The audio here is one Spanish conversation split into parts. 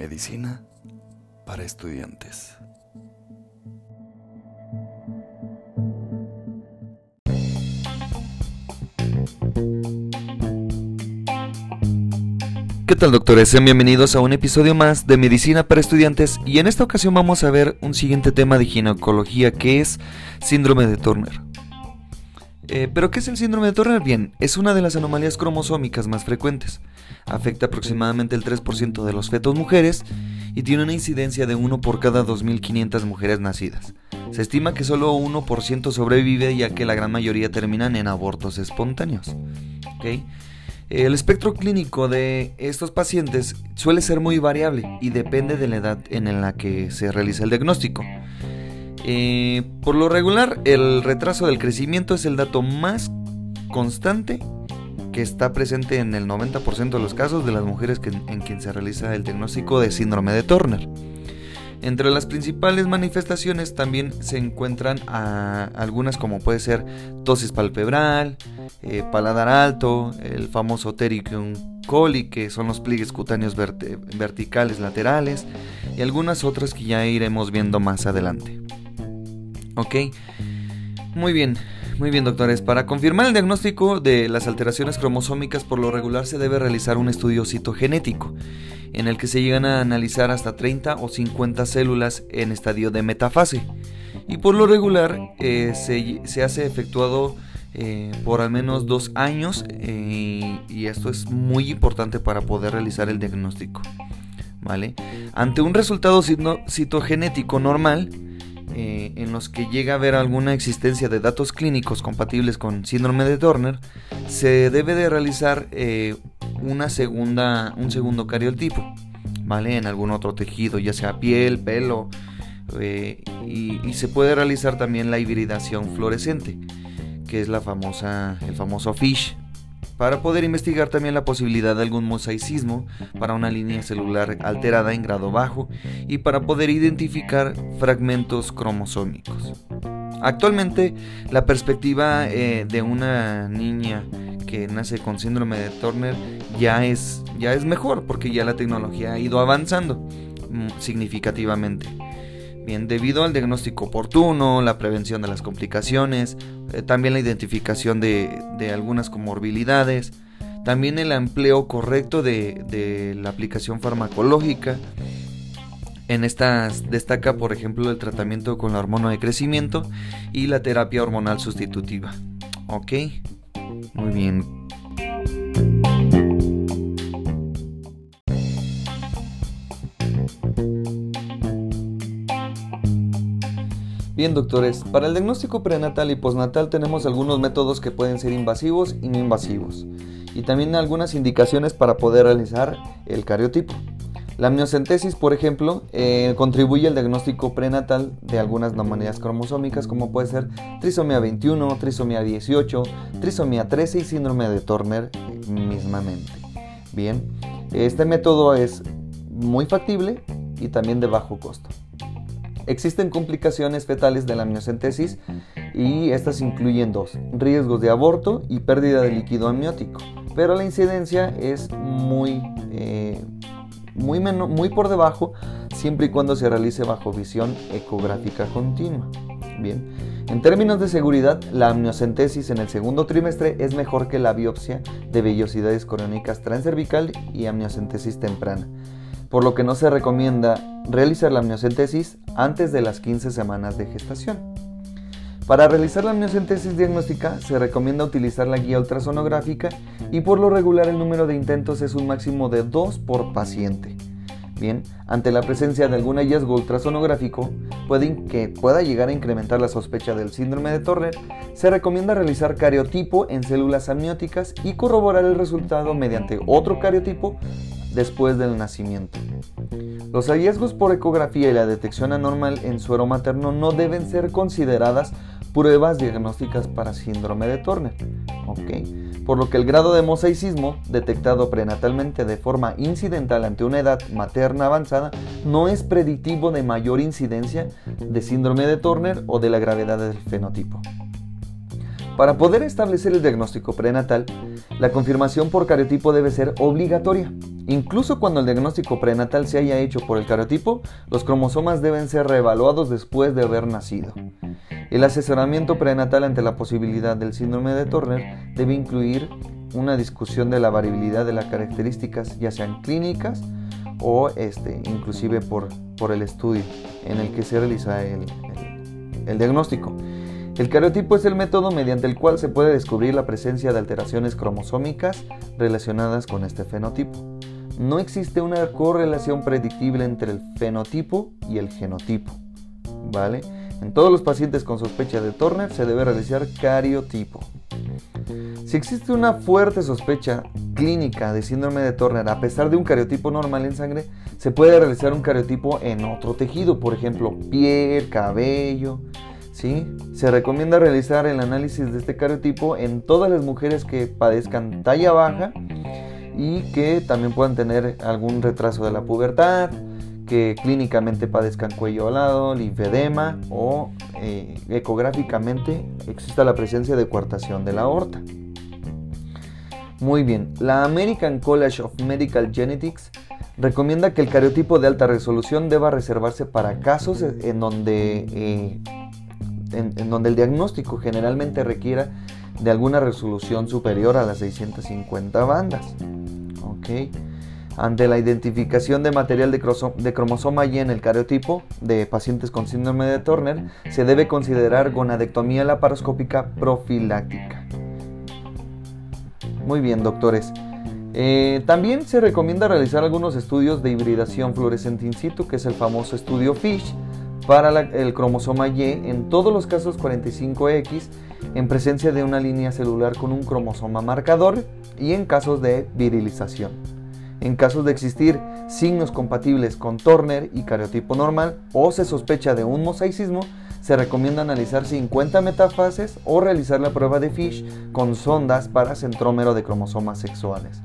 Medicina para estudiantes. ¿Qué tal doctores? Sean bienvenidos a un episodio más de Medicina para Estudiantes y en esta ocasión vamos a ver un siguiente tema de ginecología que es síndrome de Turner. Eh, ¿Pero qué es el síndrome de Turner? Bien, es una de las anomalías cromosómicas más frecuentes. Afecta aproximadamente el 3% de los fetos mujeres y tiene una incidencia de 1 por cada 2.500 mujeres nacidas. Se estima que solo 1% sobrevive ya que la gran mayoría terminan en abortos espontáneos. El espectro clínico de estos pacientes suele ser muy variable y depende de la edad en la que se realiza el diagnóstico. Eh, por lo regular, el retraso del crecimiento es el dato más constante que está presente en el 90% de los casos de las mujeres en quien se realiza el diagnóstico de síndrome de Turner. Entre las principales manifestaciones también se encuentran algunas como puede ser tosis palpebral, eh, paladar alto, el famoso ptericum coli, que son los pliegues cutáneos verticales laterales, y algunas otras que ya iremos viendo más adelante. Ok, muy bien, muy bien doctores. Para confirmar el diagnóstico de las alteraciones cromosómicas por lo regular se debe realizar un estudio citogenético en el que se llegan a analizar hasta 30 o 50 células en estadio de metafase. Y por lo regular eh, se, hace efectuado eh, por al menos dos años eh, y esto es muy importante para poder realizar el diagnóstico. ¿vale? Ante un resultado citogenético normal, en los que llega a haber alguna existencia de datos clínicos compatibles con síndrome de Turner, se debe de realizar una segunda, un segundo cariotipo, ¿vale? En algún otro tejido, ya sea piel, pelo, eh, y, se puede realizar también la hibridación fluorescente, que es la famosa, el famoso FISH, para poder investigar también la posibilidad de algún mosaicismo para una línea celular alterada en grado bajo y para poder identificar fragmentos cromosómicos. Actualmente, la perspectiva eh, de una niña que nace con síndrome de Turner ya es, ya es mejor porque ya la tecnología ha ido avanzando mm, significativamente. Bien, debido al diagnóstico oportuno, la prevención de las complicaciones, eh, también la identificación de, algunas comorbilidades, también el empleo correcto de, de la aplicación farmacológica, en estas destaca, por ejemplo, el tratamiento con la hormona de crecimiento y la terapia hormonal sustitutiva. ¿Ok? Muy bien. Bien doctores, para el diagnóstico prenatal y postnatal tenemos algunos métodos que pueden ser invasivos y no invasivos, y también algunas indicaciones para poder realizar el cariotipo. La amniocentesis, por ejemplo, eh, contribuye al diagnóstico prenatal de algunas anomalías cromosómicas como puede ser trisomía 21, trisomía 18, trisomía 13 y síndrome de Turner mismamente. Bien, este método es muy factible y también de bajo costo. Existen complicaciones fetales de la amniocentesis y estas incluyen dos, riesgos de aborto y pérdida de líquido amniótico, pero la incidencia es muy... Eh, muy, muy por debajo siempre y cuando se realice bajo visión ecográfica continua. Bien, en términos de seguridad, la amniocentesis en el segundo trimestre es mejor que la biopsia de vellosidades coriónicas transcervical y amniocentesis temprana, por lo que no se recomienda realizar la amniocentesis antes de las 15 semanas de gestación. Para realizar la amniocentesis diagnóstica se recomienda utilizar la guía ultrasonográfica y por lo regular el número de intentos es un máximo de 2 por paciente. Bien, ante la presencia de algún hallazgo ultrasonográfico que pueda llegar a incrementar la sospecha del síndrome de Turner, se recomienda realizar cariotipo en células amnióticas y corroborar el resultado mediante otro cariotipo después del nacimiento. Los hallazgos por ecografía y la detección anormal en suero materno no deben ser consideradas pruebas diagnósticas para síndrome de Turner. Por lo que el grado de mosaicismo detectado prenatalmente de forma incidental ante una edad materna avanzada no es predictivo de mayor incidencia de síndrome de Turner o de la gravedad del fenotipo. Para poder establecer el diagnóstico prenatal, la confirmación por cariotipo debe ser obligatoria. Incluso cuando el diagnóstico prenatal se haya hecho por el cariotipo, los cromosomas deben ser reevaluados después de haber nacido. El asesoramiento prenatal ante la posibilidad del síndrome de Turner debe incluir una discusión de la variabilidad de las características, ya sean clínicas o este, inclusive por, por el estudio en el que se realiza el, el diagnóstico. El cariotipo es el método mediante el cual se puede descubrir la presencia de alteraciones cromosómicas relacionadas con este fenotipo. No existe una correlación predictible entre el fenotipo y el genotipo. ¿Vale? En todos los pacientes con sospecha de Turner se debe realizar cariotipo. Si existe una fuerte sospecha clínica de síndrome de Turner a pesar de un cariotipo normal en sangre, se puede realizar un cariotipo en otro tejido, por ejemplo, piel, cabello, se recomienda realizar el análisis de este cariotipo en todas las mujeres que padezcan talla baja y que también puedan tener algún retraso de la pubertad, que clínicamente padezcan cuello alado, linfedema o eh, ecográficamente exista la presencia de coartación de la aorta. Muy bien, la American College of Medical Genetics recomienda que el cariotipo de alta resolución deba reservarse para casos en donde eh, en, donde el diagnóstico generalmente requiera de alguna resolución superior a las 650 bandas. Ante la identificación de material de, cromosoma Y en el cariotipo de pacientes con síndrome de Turner, se debe considerar gonadectomía laparoscópica profiláctica. Muy bien, doctores. Eh, también se recomienda realizar algunos estudios de hibridación fluorescente in situ, que es el famoso estudio FISH, para el cromosoma Y en todos los casos 45X en presencia de una línea celular con un cromosoma marcador y en casos de virilización. En casos de existir signos compatibles con Turner y cariotipo normal o se sospecha de un mosaicismo, se recomienda analizar 50 metafases o realizar la prueba de Fish con sondas para centrómero de cromosomas sexuales.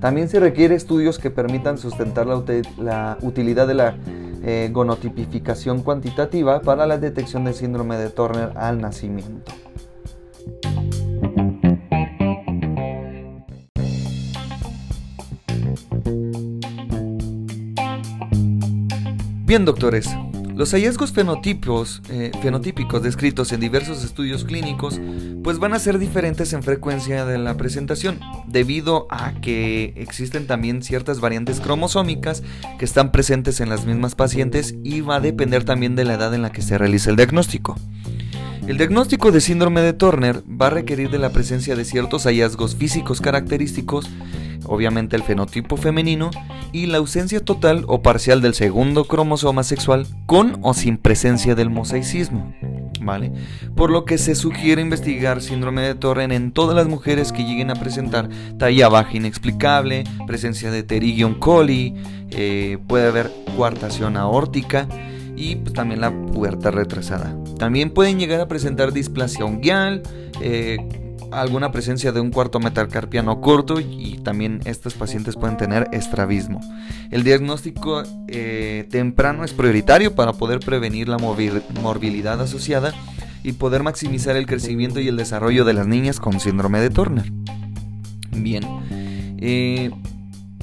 También se requiere estudios que permitan sustentar la utilidad de la eh, gonotipificación cuantitativa para la detección del síndrome de Turner al nacimiento. Bien, doctores, los hallazgos eh, fenotípicos descritos en diversos estudios clínicos pues van a ser diferentes en frecuencia de la presentación, debido a que existen también ciertas variantes cromosómicas que están presentes en las mismas pacientes y va a depender también de la edad en la que se realiza el diagnóstico. El diagnóstico de síndrome de Turner va a requerir de la presencia de ciertos hallazgos físicos característicos obviamente el fenotipo femenino, y la ausencia total o parcial del segundo cromosoma sexual con o sin presencia del mosaicismo. ¿Vale? Por lo que se sugiere investigar síndrome de Torren en todas las mujeres que lleguen a presentar talla baja inexplicable, presencia de pterigion coli, eh, puede haber coartación aórtica y pues, también la pubertad retrasada. También pueden llegar a presentar displasia unguial, eh, alguna presencia de un cuarto metacarpiano corto y también estos pacientes pueden tener estrabismo. El diagnóstico eh, temprano es prioritario para poder prevenir la morbilidad asociada y poder maximizar el crecimiento y el desarrollo de las niñas con síndrome de Turner. Bien, eh,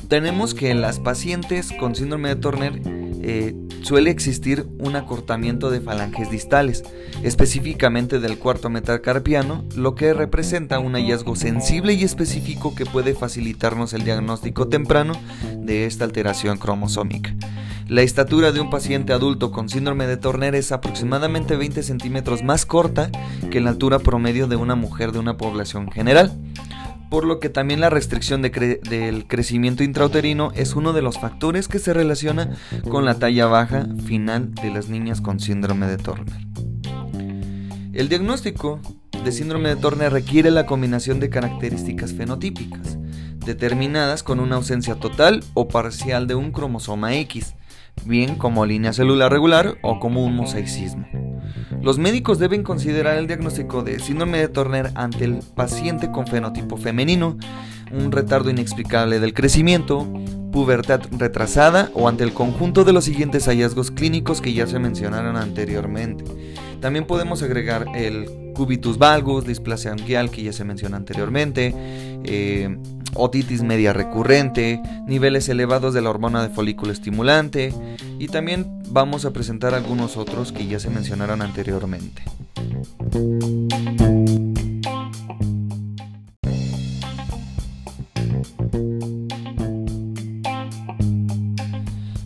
tenemos que las pacientes con síndrome de Turner eh, suele existir un acortamiento de falanges distales, específicamente del cuarto metacarpiano, lo que representa un hallazgo sensible y específico que puede facilitarnos el diagnóstico temprano de esta alteración cromosómica. La estatura de un paciente adulto con síndrome de Turner es aproximadamente 20 centímetros más corta que la altura promedio de una mujer de una población general por lo que también la restricción del crecimiento intrauterino es uno de los factores que se relaciona con la talla baja final de las niñas con síndrome de Turner. El diagnóstico de síndrome de Turner requiere la combinación de características fenotípicas, determinadas con una ausencia total o parcial de un cromosoma X, bien como línea celular regular o como un mosaicismo. Los médicos deben considerar el diagnóstico de síndrome de Turner ante el paciente con fenotipo femenino, un retardo inexplicable del crecimiento, pubertad retrasada o ante el conjunto de los siguientes hallazgos clínicos que ya se mencionaron anteriormente. También podemos agregar el cubitus valgus, displasia anquial que ya se menciona anteriormente, eh, otitis media recurrente, niveles elevados de la hormona de folículo estimulante y también vamos a presentar algunos otros que ya se mencionaron anteriormente.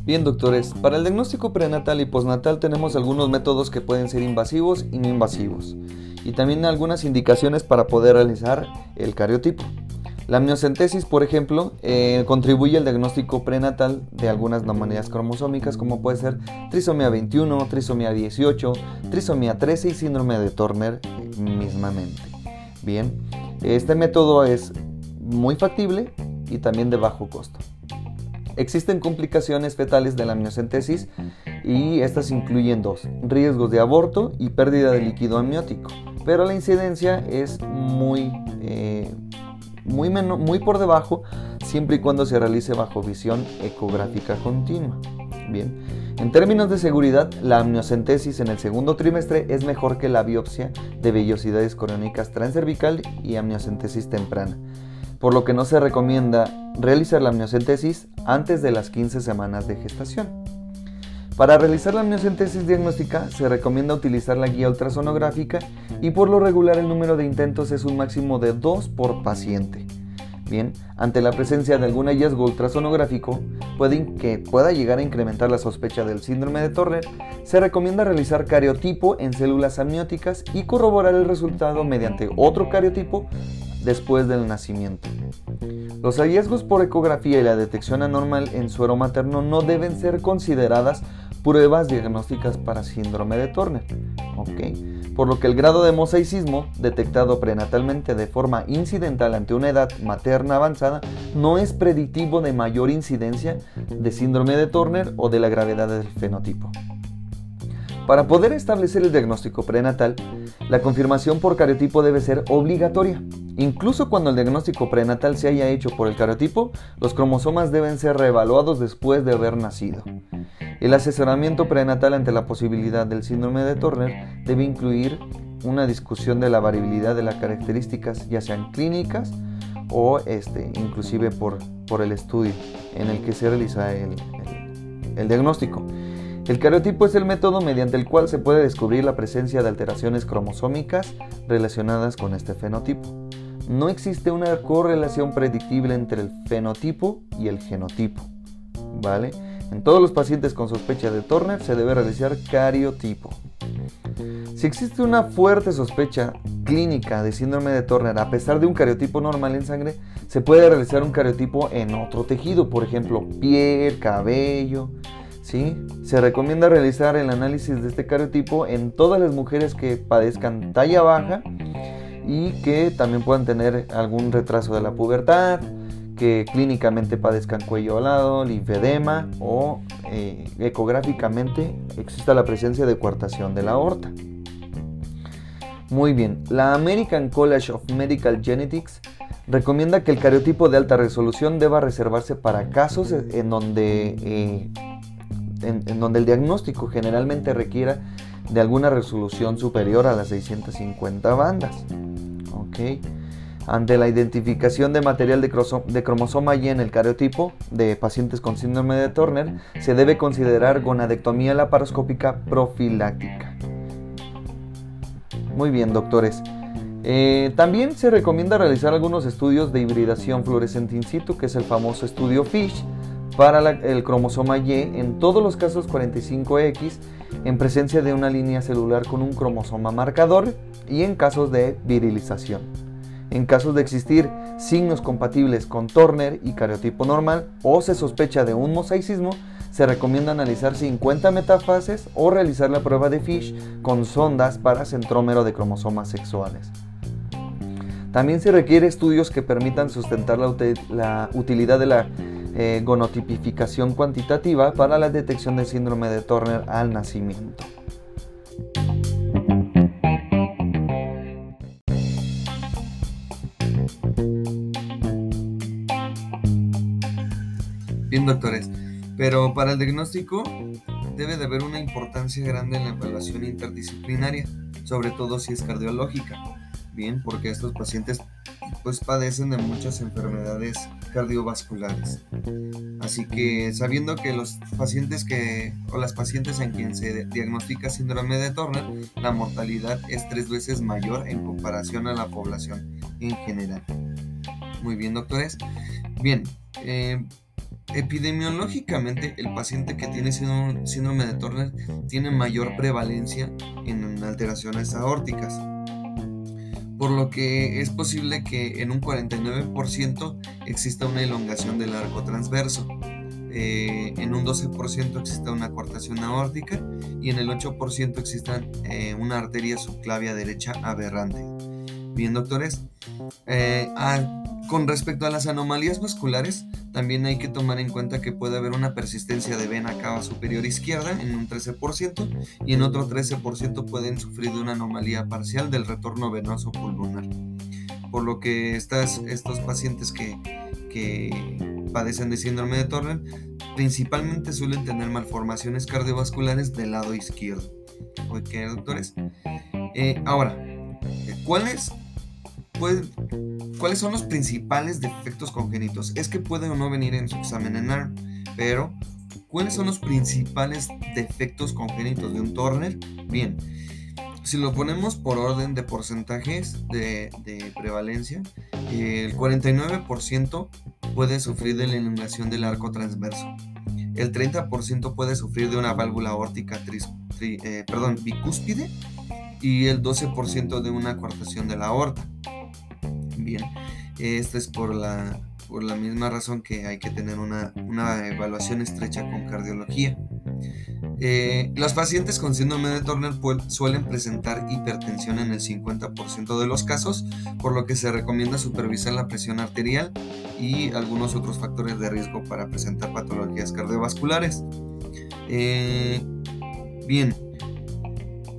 Bien doctores, para el diagnóstico prenatal y postnatal tenemos algunos métodos que pueden ser invasivos y no invasivos, y también algunas indicaciones para poder realizar el cariotipo. La amniocentesis, por ejemplo, eh, contribuye al diagnóstico prenatal de algunas anomalías cromosómicas como puede ser trisomía 21, trisomía 18, trisomía 13 y síndrome de Turner mismamente. Bien, este método es muy factible y también de bajo costo. Existen complicaciones fetales de la amniocentesis y estas incluyen dos, riesgos de aborto y pérdida de líquido amniótico, pero la incidencia es muy, eh, muy, muy por debajo siempre y cuando se realice bajo visión ecográfica continua. Bien, en términos de seguridad, la amniocentesis en el segundo trimestre es mejor que la biopsia de vellosidades coronicas transcervical y amniocentesis temprana por lo que no se recomienda realizar la amniocentesis antes de las 15 semanas de gestación. Para realizar la amniocentesis diagnóstica se recomienda utilizar la guía ultrasonográfica y por lo regular el número de intentos es un máximo de 2 por paciente. Bien, ante la presencia de algún hallazgo ultrasonográfico que pueda llegar a incrementar la sospecha del síndrome de Turner, se recomienda realizar cariotipo en células amnióticas y corroborar el resultado mediante otro cariotipo después del nacimiento. Los hallazgos por ecografía y la detección anormal en suero materno no deben ser consideradas pruebas diagnósticas para síndrome de Turner, por lo que el grado de mosaicismo detectado prenatalmente de forma incidental ante una edad materna avanzada no es predictivo de mayor incidencia de síndrome de Turner o de la gravedad del fenotipo. Para poder establecer el diagnóstico prenatal, la confirmación por cariotipo debe ser obligatoria. Incluso cuando el diagnóstico prenatal se haya hecho por el cariotipo, los cromosomas deben ser reevaluados después de haber nacido. El asesoramiento prenatal ante la posibilidad del síndrome de Turner debe incluir una discusión de la variabilidad de las características, ya sean clínicas o este, inclusive por, por el estudio en el que se realiza el, el diagnóstico. El cariotipo es el método mediante el cual se puede descubrir la presencia de alteraciones cromosómicas relacionadas con este fenotipo. No existe una correlación predictible entre el fenotipo y el genotipo. ¿Vale? En todos los pacientes con sospecha de Turner se debe realizar cariotipo. Si existe una fuerte sospecha clínica de síndrome de Turner a pesar de un cariotipo normal en sangre, se puede realizar un cariotipo en otro tejido, por ejemplo, piel, cabello, se recomienda realizar el análisis de este cariotipo en todas las mujeres que padezcan talla baja y que también puedan tener algún retraso de la pubertad, que clínicamente padezcan cuello alado, linfedema o eh, ecográficamente exista la presencia de coartación de la aorta. Muy bien, la American College of Medical Genetics recomienda que el cariotipo de alta resolución deba reservarse para casos en donde eh, en, donde el diagnóstico generalmente requiera de alguna resolución superior a las 650 bandas. Ante la identificación de material de, cromosoma Y en el cariotipo de pacientes con síndrome de Turner, se debe considerar gonadectomía laparoscópica profiláctica. Muy bien, doctores. Eh, también se recomienda realizar algunos estudios de hibridación fluorescente in situ, que es el famoso estudio FISH, para el cromosoma Y en todos los casos 45X en presencia de una línea celular con un cromosoma marcador y en casos de virilización. En casos de existir signos compatibles con Turner y cariotipo normal o se sospecha de un mosaicismo, se recomienda analizar 50 metafases o realizar la prueba de Fish con sondas para centrómero de cromosomas sexuales. También se requiere estudios que permitan sustentar la utilidad de la eh, gonotipificación cuantitativa para la detección del síndrome de Turner al nacimiento. Bien, doctores, pero para el diagnóstico debe de haber una importancia grande en la evaluación interdisciplinaria sobre todo si es cardiológica. Bien, porque estos pacientes pues padecen de muchas enfermedades cardiovasculares. Así que sabiendo que los pacientes que o las pacientes en quien se diagnostica síndrome de Turner, la mortalidad es tres veces mayor en comparación a la población en general. Muy bien, doctores. Bien, eh, epidemiológicamente el paciente que tiene síndrome de Turner tiene mayor prevalencia en alteraciones aórticas por lo que es posible que en un 49% exista una elongación del arco transverso, eh, en un 12% exista una cortación aórtica y en el 8% exista eh, una arteria subclavia derecha aberrante. Bien, doctores, eh, ah, con respecto a las anomalías vasculares, también hay que tomar en cuenta que puede haber una persistencia de vena cava superior izquierda en un 13% y en otro 13% pueden sufrir de una anomalía parcial del retorno venoso pulmonar. Por lo que estas, estos pacientes que, padecen de síndrome de Turner principalmente suelen tener malformaciones cardiovasculares del lado izquierdo. ¿Ok, doctores? Eh, ahora, ¿cuáles ¿Cuáles son los principales defectos congénitos? Es que puede o no venir en su examen en ARM, pero ¿cuáles son los principales defectos congénitos de un Turner? Bien, si lo ponemos por orden de porcentajes de, prevalencia, el 49% puede sufrir de la inundación del arco transverso. El 30% puede sufrir de una válvula aórtica eh, perdón, bicúspide y el 12% de una coartación de la aorta bien. Esto es por la, por la misma razón que hay que tener una, evaluación estrecha con cardiología. Eh, los pacientes con síndrome de Turner suelen presentar hipertensión en el 50% de los casos, por lo que se recomienda supervisar la presión arterial y algunos otros factores de riesgo para presentar patologías cardiovasculares. Eh, bien,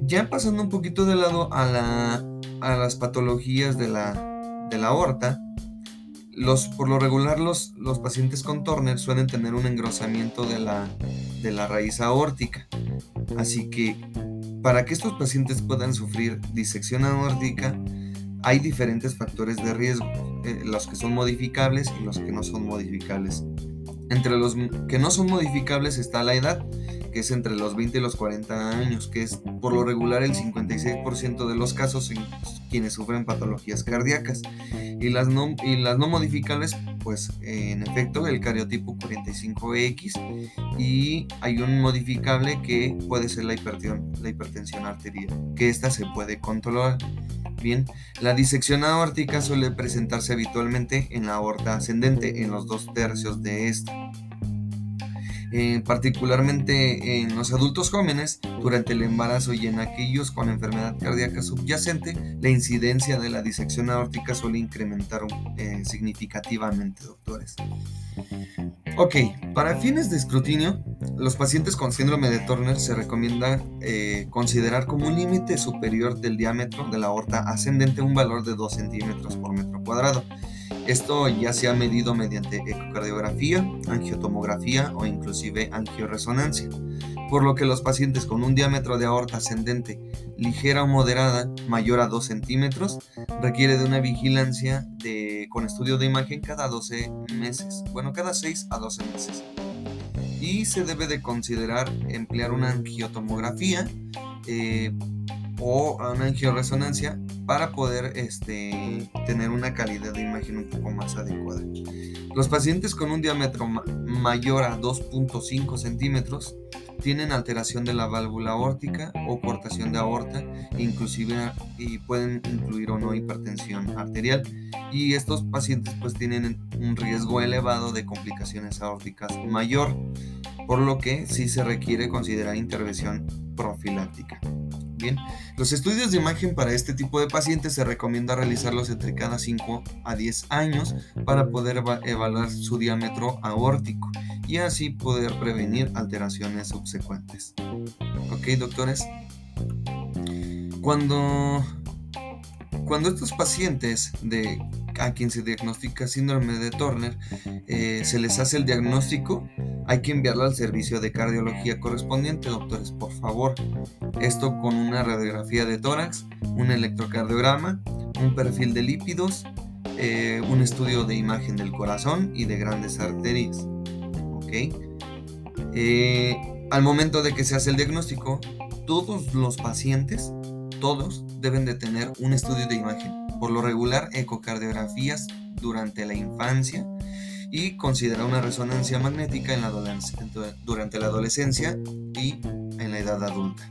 ya pasando un poquito de lado a, a las patologías de la, de la aorta, los, por lo regular los, los pacientes con Turner suelen tener un engrosamiento de la, de la raíz aórtica. Así que para que estos pacientes puedan sufrir disección aórtica, hay diferentes factores de riesgo, eh, los que son modificables y los que no son modificables. Entre los que no son modificables está la edad, que es entre los 20 y los 40 años, que es por lo regular el 56% de los casos en quienes sufren patologías cardíacas. Y las no, y las no modificables, pues en efecto, el cariotipo 45X y hay un modificable que puede ser la hipertensión, la hipertensión arterial, que esta se puede controlar. Bien, la disección aórtica suele presentarse habitualmente en la aorta ascendente, en los dos tercios de esta. Eh, particularmente en los adultos jóvenes durante el embarazo y en aquellos con enfermedad cardíaca subyacente, la incidencia de la disección aórtica suele incrementar eh, significativamente, doctores. Ok, para fines de escrutinio, los pacientes con síndrome de Turner se recomienda eh, considerar como un límite superior del diámetro de la aorta ascendente un valor de 2 centímetros por metro cuadrado. Esto ya se ha medido mediante ecocardiografía, angiotomografía o inclusive angioresonancia, por lo que los pacientes con un diámetro de aorta ascendente ligera o moderada mayor a 2 centímetros requiere de una vigilancia de, con estudio de imagen cada 12 meses, bueno, cada 6 a 12 meses. Y se debe de considerar emplear una angiotomografía eh, o una angioresonancia para poder este, tener una calidad de imagen un poco más adecuada. Los pacientes con un diámetro mayor a 2.5 centímetros tienen alteración de la válvula aórtica o cortación de aorta, inclusive y pueden incluir o no hipertensión arterial y estos pacientes pues tienen un riesgo elevado de complicaciones aórticas mayor, por lo que sí se requiere considerar intervención profiláctica. Bien, los estudios de imagen para este tipo de pacientes se recomienda realizarlos entre cada 5 a 10 años para poder evaluar su diámetro aórtico y así poder prevenir alteraciones subsecuentes. Ok, doctores. Cuando, cuando estos pacientes de a quien se diagnostica síndrome de Turner, eh, se les hace el diagnóstico, hay que enviarlo al servicio de cardiología correspondiente, doctores, por favor. Esto con una radiografía de tórax, un electrocardiograma, un perfil de lípidos, eh, un estudio de imagen del corazón y de grandes arterias. ¿Ok? Eh, al momento de que se hace el diagnóstico, todos los pacientes, todos deben de tener un estudio de imagen. Por lo regular, ecocardiografías durante la infancia y considera una resonancia magnética en la durante la adolescencia y en la edad adulta.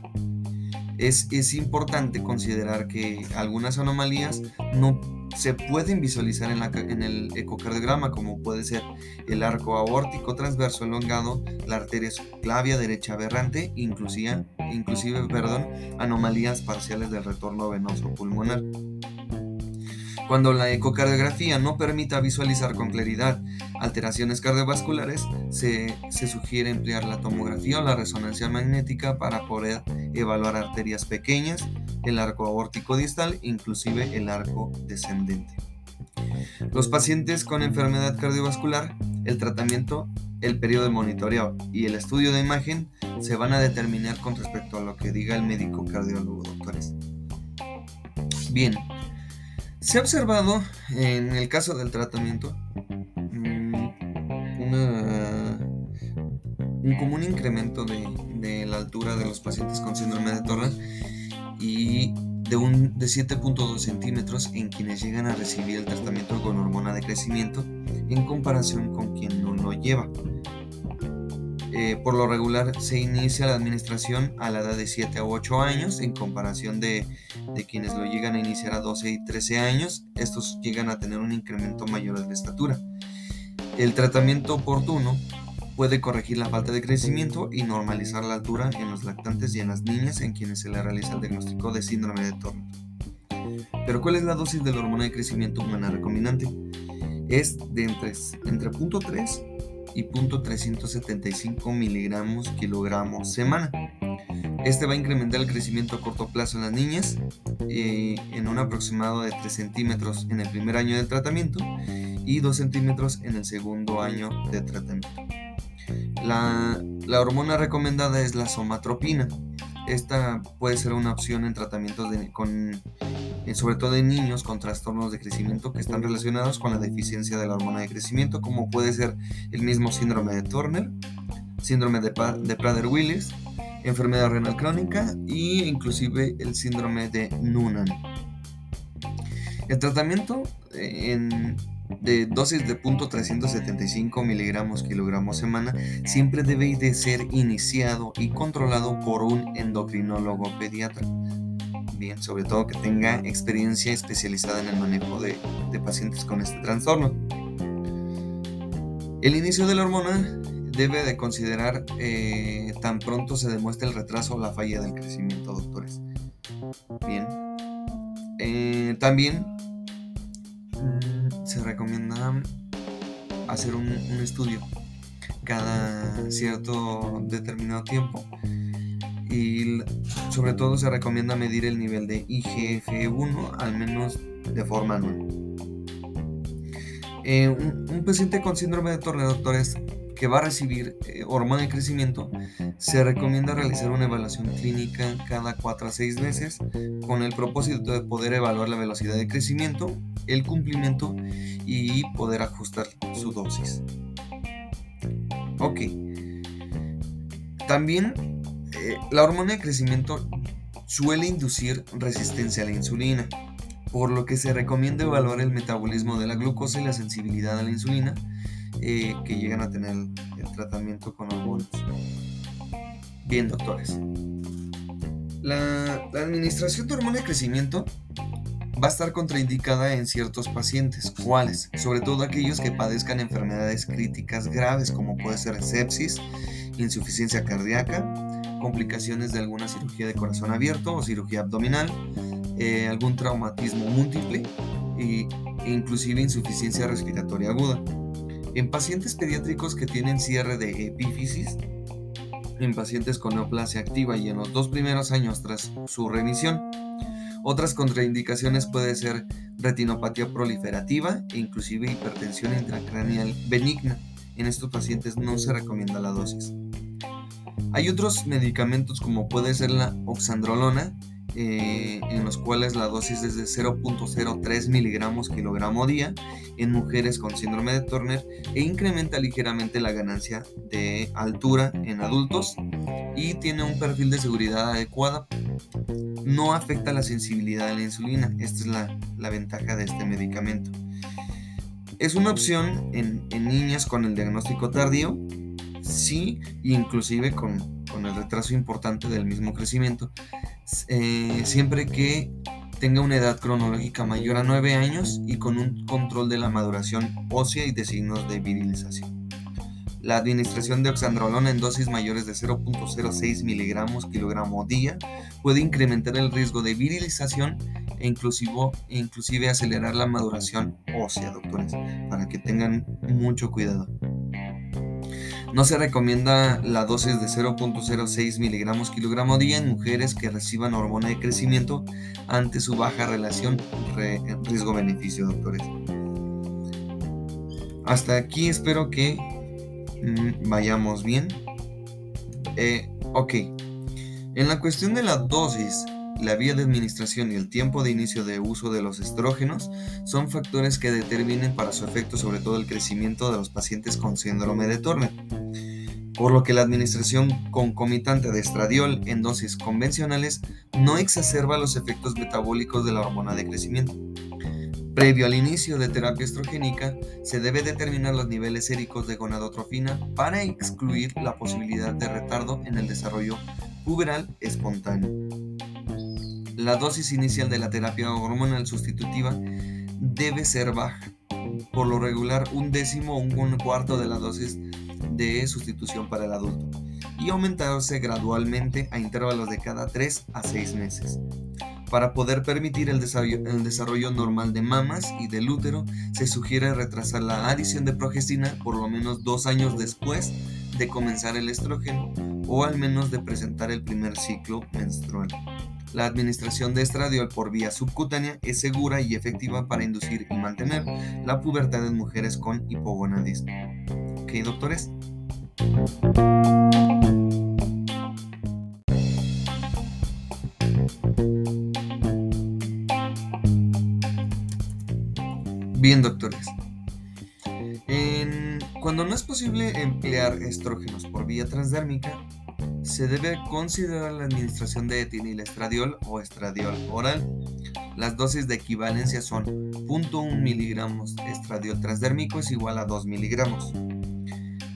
Es, es importante considerar que algunas anomalías no se pueden visualizar en, el ecocardiograma, como puede ser el arco aórtico transverso elongado, la arteria subclavia derecha aberrante, inclusive, inclusive perdón, anomalías parciales del retorno venoso pulmonar. Cuando la ecocardiografía no permita visualizar con claridad alteraciones cardiovasculares, se, se, sugiere emplear la tomografía o la resonancia magnética para poder evaluar arterias pequeñas, el arco aórtico distal, inclusive el arco descendente. Los pacientes con enfermedad cardiovascular, el tratamiento, el periodo de monitoreo y el estudio de imagen se van a determinar con respecto a lo que diga el médico cardiólogo, doctores. Bien, se ha observado en el caso del tratamiento mm, un común incremento de, la altura de los pacientes con síndrome de Turner y de, un, de 7.2 centímetros en quienes llegan a recibir el tratamiento con hormona de crecimiento en comparación con quien no lo lleva. Eh, por lo regular se inicia la administración a la edad de 7 a 8 años en comparación de, de, quienes lo llegan a iniciar a 12 y 13 años. Estos llegan a tener un incremento mayor de estatura. El tratamiento oportuno puede corregir la falta de crecimiento y normalizar la altura en los lactantes y en las niñas en quienes se le realiza el diagnóstico de síndrome de Turner. Pero ¿cuál es la dosis de la hormona de crecimiento humana recombinante? Es de entre, entre 0.3 y 375 miligramos kilogramos semana. Este va a incrementar el crecimiento a corto plazo en las niñas eh, en un aproximado de 3 centímetros en el primer año de tratamiento y 2 centímetros en el segundo año de tratamiento. La, la hormona recomendada es la somatropina. Esta puede ser una opción en tratamientos con eh, sobre todo en niños con trastornos de crecimiento que están relacionados con la deficiencia de la hormona de crecimiento, como puede ser el mismo síndrome de Turner, síndrome de, de Prader-Willis, enfermedad renal crónica e inclusive el síndrome de Noonan. El tratamiento eh, en, de dosis de 0.375 miligramos kilogramos semana siempre debe de ser iniciado y controlado por un endocrinólogo pediatra bien, sobre todo que tenga experiencia especializada en el manejo de, pacientes con este trastorno. El inicio de la hormona debe de considerar eh, tan pronto se demuestre el retraso o la falla del crecimiento, doctores. Bien. Eh, también se recomienda hacer un estudio cada cierto determinado tiempo y sobre todo se recomienda medir el nivel de IGF-1 al menos de forma anual. Eh, un, paciente con síndrome de doctores, que va a recibir eh, hormona de crecimiento, se recomienda realizar una evaluación clínica cada 4 a 6 meses con el propósito de poder evaluar la velocidad de crecimiento, el cumplimiento y poder ajustar su dosis. Ok. También eh, la hormona de crecimiento suele inducir resistencia a la insulina, por lo que se recomienda evaluar el metabolismo de la glucosa y la sensibilidad a la insulina eh, que llegan a tener el tratamiento con hormonas. Bien, doctores. La, la administración de hormona de crecimiento va a estar contraindicada en ciertos pacientes, ¿cuáles? Sobre todo aquellos que padezcan enfermedades críticas graves como puede ser sepsis, insuficiencia cardíaca, complicaciones de alguna cirugía de corazón abierto o cirugía abdominal, eh, algún traumatismo múltiple e inclusive insuficiencia respiratoria aguda. En pacientes pediátricos que tienen cierre de epífisis, en pacientes con neoplasia activa y en los dos primeros años tras su remisión, Otras contraindicaciones puede ser retinopatía proliferativa e inclusive hipertensión intracraneal benigna. En estos pacientes no se recomienda la dosis. Hay otros medicamentos como puede ser la oxandrolona, eh, en los cuales la dosis es de 0.03 miligramos kilogramo día en mujeres con síndrome de Turner e incrementa ligeramente la ganancia de altura en adultos y tiene un perfil de seguridad adecuada. No afecta la sensibilidad a la insulina, esta es la, la ventaja de este medicamento. Es una opción en, en niñas con el diagnóstico tardío sí, inclusive con, el retraso importante del mismo crecimiento, eh, siempre que tenga una edad cronológica mayor a 9 años y con un control de la maduración ósea y de signos de virilización. La administración de oxandrolona en dosis mayores de 0.06 miligramos kilogramo día puede incrementar el riesgo de virilización e inclusive, e inclusive acelerar la maduración ósea, doctores, para que tengan mucho cuidado. No se recomienda la dosis de 0.06 miligramos kilogramo día en mujeres que reciban hormona de crecimiento ante su baja relación riesgo-beneficio, doctores. Hasta aquí espero que mm, vayamos bien. Eh, ok. En la cuestión de la dosis, la vía de administración y el tiempo de inicio de uso de los estrógenos son factores que determinen para su efecto sobre todo el crecimiento de los pacientes con síndrome de Turner, por lo que la administración concomitante de estradiol en dosis convencionales no exacerba los efectos metabólicos de la hormona de crecimiento. Previo al inicio de terapia estrogénica, se debe determinar los niveles séricos de gonadotrofina para excluir la posibilidad de retardo en el desarrollo puberal espontáneo. La dosis inicial de la terapia hormonal sustitutiva debe ser baja, por lo regular un décimo o un cuarto de la dosis de sustitución para el adulto, y aumentarse gradualmente a intervalos de cada 3 a 6 meses. Para poder permitir el desarrollo, el desarrollo, normal de mamas y del útero, se sugiere retrasar la adición de progestina por lo menos dos años después de comenzar el estrógeno o al menos de presentar el primer ciclo menstrual. La administración de estradiol por vía subcutánea es segura y efectiva para inducir y mantener la pubertad en mujeres con hipogonadismo. ¿Ok, doctores? Bien, doctores. cuando no es posible emplear estrógenos por vía transdérmica, se debe considerar la administración de etinilestradiol o estradiol oral. Las dosis de equivalencia son 0.1 miligramos estradiol transdérmico es igual a 2 miligramos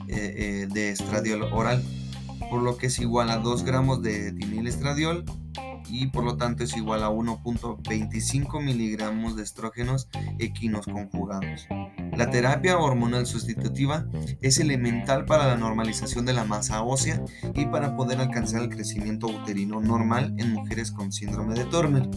eh, eh, de estradiol oral, por lo que es igual a 2 gramos de etinilestradiol y por lo tanto es igual a 1.25 miligramos de estrógenos equinos conjugados. La terapia hormonal sustitutiva es elemental para la normalización de la masa ósea y para poder alcanzar el crecimiento uterino normal en mujeres con síndrome de Turner.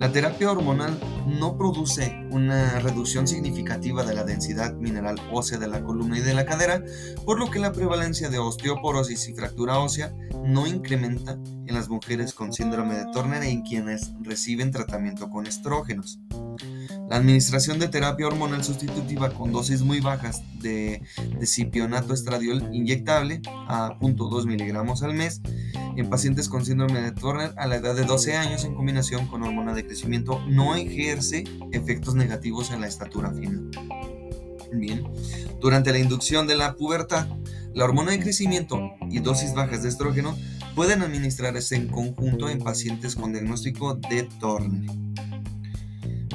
La terapia hormonal no produce una reducción significativa de la densidad mineral ósea de la columna y de la cadera, por lo que la prevalencia de osteoporosis y fractura ósea no incrementa en las mujeres con síndrome de Turner en quienes reciben tratamiento con estrógenos. La administración de terapia hormonal sustitutiva con dosis muy bajas de, de cipionato estradiol inyectable a 0.2 miligramos al mes en pacientes con síndrome de Turner a la edad de 12 años en combinación con hormona de crecimiento no ejerce efectos negativos en la estatura fina. Bien, durante la inducción de la pubertad, la hormona de crecimiento y dosis bajas de estrógeno pueden administrarse en conjunto en pacientes con diagnóstico de Turner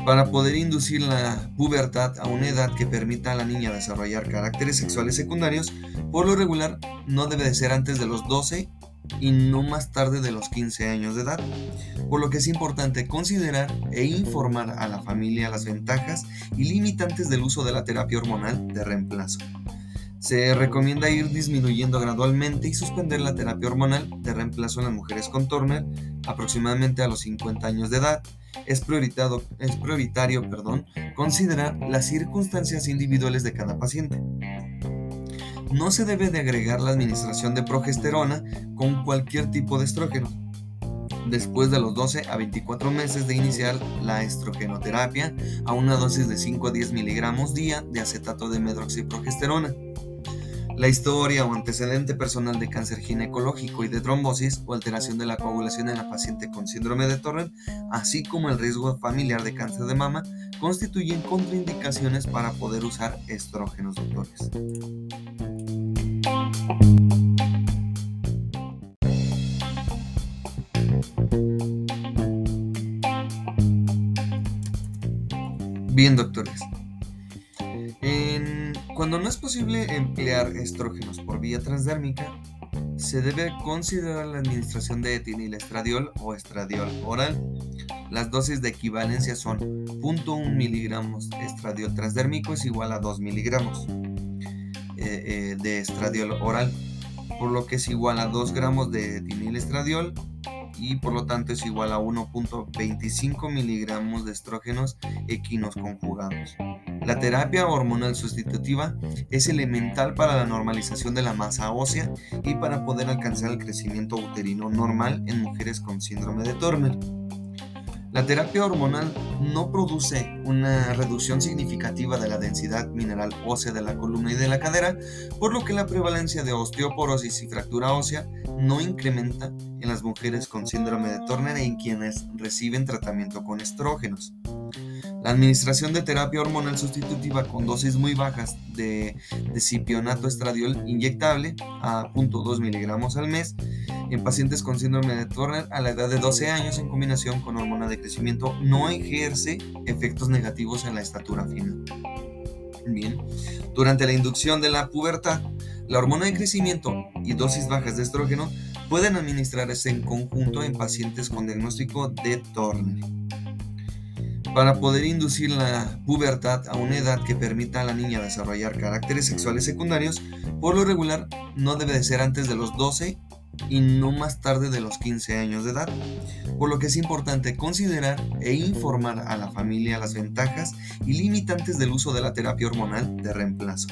para poder inducir la pubertad a una edad que permita a la niña desarrollar caracteres sexuales secundarios, por lo regular no debe de ser antes de los 12 y no más tarde de los 15 años de edad, por lo que es importante considerar e informar a la familia las ventajas y limitantes del uso de la terapia hormonal de reemplazo. Se recomienda ir disminuyendo gradualmente y suspender la terapia hormonal de reemplazo en las mujeres con Turner aproximadamente a los 50 años de edad es, es prioritario perdón, considerar las circunstancias individuales de cada paciente. No se debe de agregar la administración de progesterona con cualquier tipo de estrógeno. después de los 12 a 24 meses de iniciar la estrogenoterapia a una dosis de 5 a 10 miligramos día de acetato de medroxiprogesterona. La historia o antecedente personal de cáncer ginecológico y de trombosis o alteración de la coagulación en la paciente con síndrome de Torrent, así como el riesgo familiar de cáncer de mama, constituyen contraindicaciones para poder usar estrógenos, doctores. Bien, doctores. Cuando no es posible emplear estrógenos por vía transdérmica, se debe considerar la administración de etinilestradiol o estradiol oral. Las dosis de equivalencia son 0.1 miligramos estradiol transdérmico es igual a 2 miligramos eh, eh, de estradiol oral, por lo que es igual a 2 gramos de etinilestradiol y por lo tanto es igual a 1.25 miligramos de estrógenos equinos conjugados. La terapia hormonal sustitutiva es elemental para la normalización de la masa ósea y para poder alcanzar el crecimiento uterino normal en mujeres con síndrome de Turner. La terapia hormonal no produce una reducción significativa de la densidad mineral ósea de la columna y de la cadera, por lo que la prevalencia de osteoporosis y fractura ósea no incrementa en las mujeres con síndrome de Turner en quienes reciben tratamiento con estrógenos. La administración de terapia hormonal sustitutiva con dosis muy bajas de, de cipionato estradiol inyectable a 0.2 miligramos al mes en pacientes con síndrome de Turner a la edad de 12 años en combinación con hormona de crecimiento no ejerce efectos negativos en la estatura fina. Bien, durante la inducción de la pubertad, la hormona de crecimiento y dosis bajas de estrógeno pueden administrarse en conjunto en pacientes con diagnóstico de Turner para poder inducir la pubertad a una edad que permita a la niña desarrollar caracteres sexuales secundarios, por lo regular no debe de ser antes de los 12 y no más tarde de los 15 años de edad, por lo que es importante considerar e informar a la familia las ventajas y limitantes del uso de la terapia hormonal de reemplazo.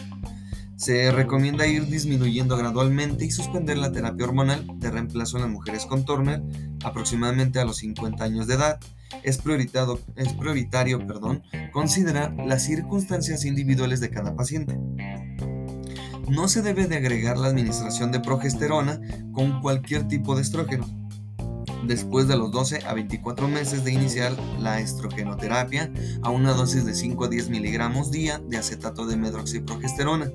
Se recomienda ir disminuyendo gradualmente y suspender la terapia hormonal de reemplazo en las mujeres con Turner aproximadamente a los 50 años de edad es, es prioritario perdón, considerar las circunstancias individuales de cada paciente. No se debe de agregar la administración de progesterona con cualquier tipo de estrógeno. Después de los 12 a 24 meses de iniciar la estrogenoterapia a una dosis de 5 a 10 miligramos día de acetato de medroxiprogesterona.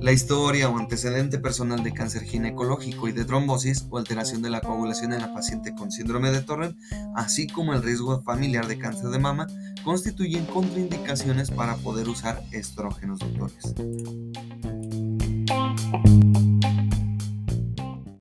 La historia o antecedente personal de cáncer ginecológico y de trombosis o alteración de la coagulación en la paciente con síndrome de Torrent, así como el riesgo familiar de cáncer de mama, constituyen contraindicaciones para poder usar estrógenos doctores.